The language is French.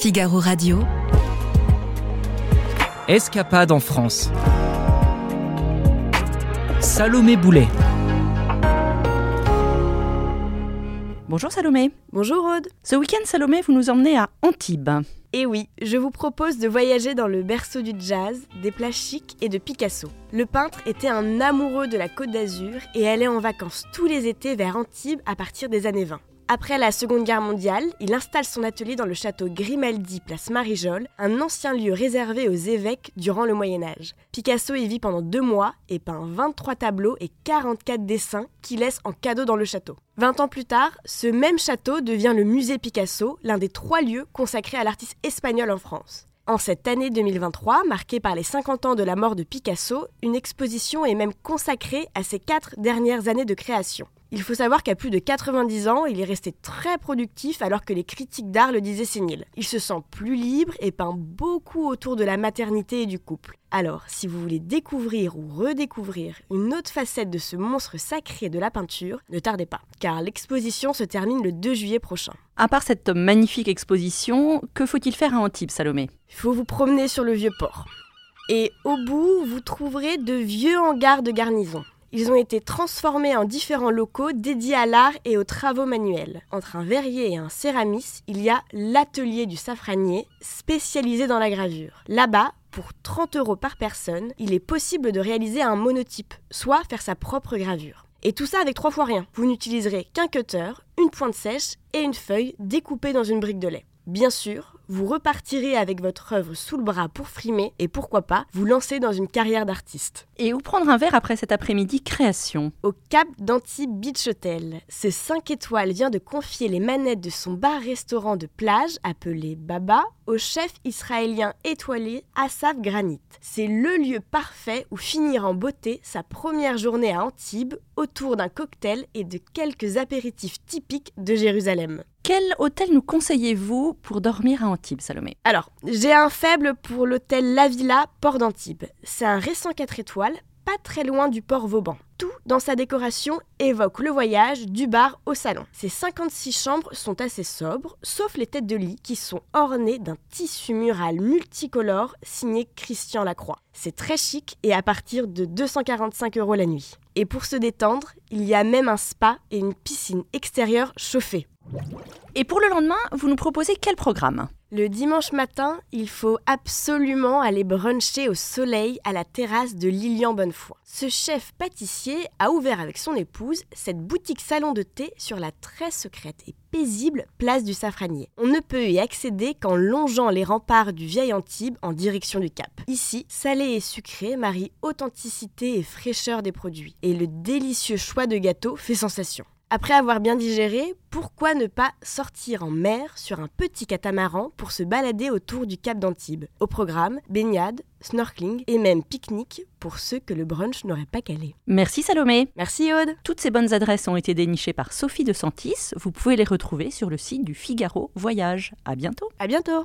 Figaro Radio. Escapade en France. Salomé Boulet. Bonjour Salomé. Bonjour Aude. Ce week-end Salomé, vous nous emmenez à Antibes. Et oui, je vous propose de voyager dans le berceau du jazz, des plages chics et de Picasso. Le peintre était un amoureux de la Côte d'Azur et allait en vacances tous les étés vers Antibes à partir des années 20. Après la Seconde Guerre mondiale, il installe son atelier dans le château Grimaldi, place Marijol, un ancien lieu réservé aux évêques durant le Moyen Âge. Picasso y vit pendant deux mois et peint 23 tableaux et 44 dessins qu'il laisse en cadeau dans le château. 20 ans plus tard, ce même château devient le musée Picasso, l'un des trois lieux consacrés à l'artiste espagnol en France. En cette année 2023, marquée par les 50 ans de la mort de Picasso, une exposition est même consacrée à ses quatre dernières années de création. Il faut savoir qu'à plus de 90 ans, il est resté très productif alors que les critiques d'art le disaient sénile. Il se sent plus libre et peint beaucoup autour de la maternité et du couple. Alors, si vous voulez découvrir ou redécouvrir une autre facette de ce monstre sacré de la peinture, ne tardez pas, car l'exposition se termine le 2 juillet prochain. À part cette magnifique exposition, que faut-il faire à Antibes, Salomé? Il faut vous promener sur le vieux port. Et au bout, vous trouverez de vieux hangars de garnison. Ils ont été transformés en différents locaux dédiés à l'art et aux travaux manuels. Entre un verrier et un céramiste, il y a l'atelier du safranier, spécialisé dans la gravure. Là-bas, pour 30 euros par personne, il est possible de réaliser un monotype, soit faire sa propre gravure. Et tout ça avec trois fois rien. Vous n'utiliserez qu'un cutter, une pointe sèche et une feuille découpée dans une brique de lait. Bien sûr, vous repartirez avec votre œuvre sous le bras pour frimer et pourquoi pas vous lancer dans une carrière d'artiste. Et où prendre un verre après cet après-midi création Au Cap d'Antibes Beach Hotel. Ce 5 étoiles vient de confier les manettes de son bar-restaurant de plage appelé Baba au chef israélien étoilé Asaf Granit. C'est le lieu parfait où finir en beauté sa première journée à Antibes autour d'un cocktail et de quelques apéritifs typiques de Jérusalem. Quel hôtel nous conseillez-vous pour dormir à Antibes, Salomé? Alors, j'ai un faible pour l'hôtel La Villa, Port d'Antibes. C'est un récent 4 étoiles, pas très loin du port Vauban. Tout dans sa décoration évoque le voyage du bar au salon. Ces 56 chambres sont assez sobres, sauf les têtes de lit qui sont ornées d'un tissu mural multicolore signé Christian Lacroix. C'est très chic et à partir de 245 euros la nuit. Et pour se détendre, il y a même un spa et une piscine extérieure chauffée. Et pour le lendemain, vous nous proposez quel programme? Le dimanche matin, il faut absolument aller bruncher au soleil à la terrasse de Lilian Bonnefoy. Ce chef pâtissier a ouvert avec son épouse cette boutique salon de thé sur la très secrète et paisible place du Safranier. On ne peut y accéder qu'en longeant les remparts du vieil Antibes en direction du Cap. Ici, salé et sucré marient authenticité et fraîcheur des produits. Et le délicieux choix de gâteau fait sensation. Après avoir bien digéré, pourquoi ne pas sortir en mer sur un petit catamaran pour se balader autour du cap d'Antibes? Au programme, baignade, snorkeling et même pique-nique pour ceux que le brunch n'aurait pas calé. Merci Salomé. Merci Aude. Toutes ces bonnes adresses ont été dénichées par Sophie de Santis. Vous pouvez les retrouver sur le site du Figaro Voyage. À bientôt. À bientôt.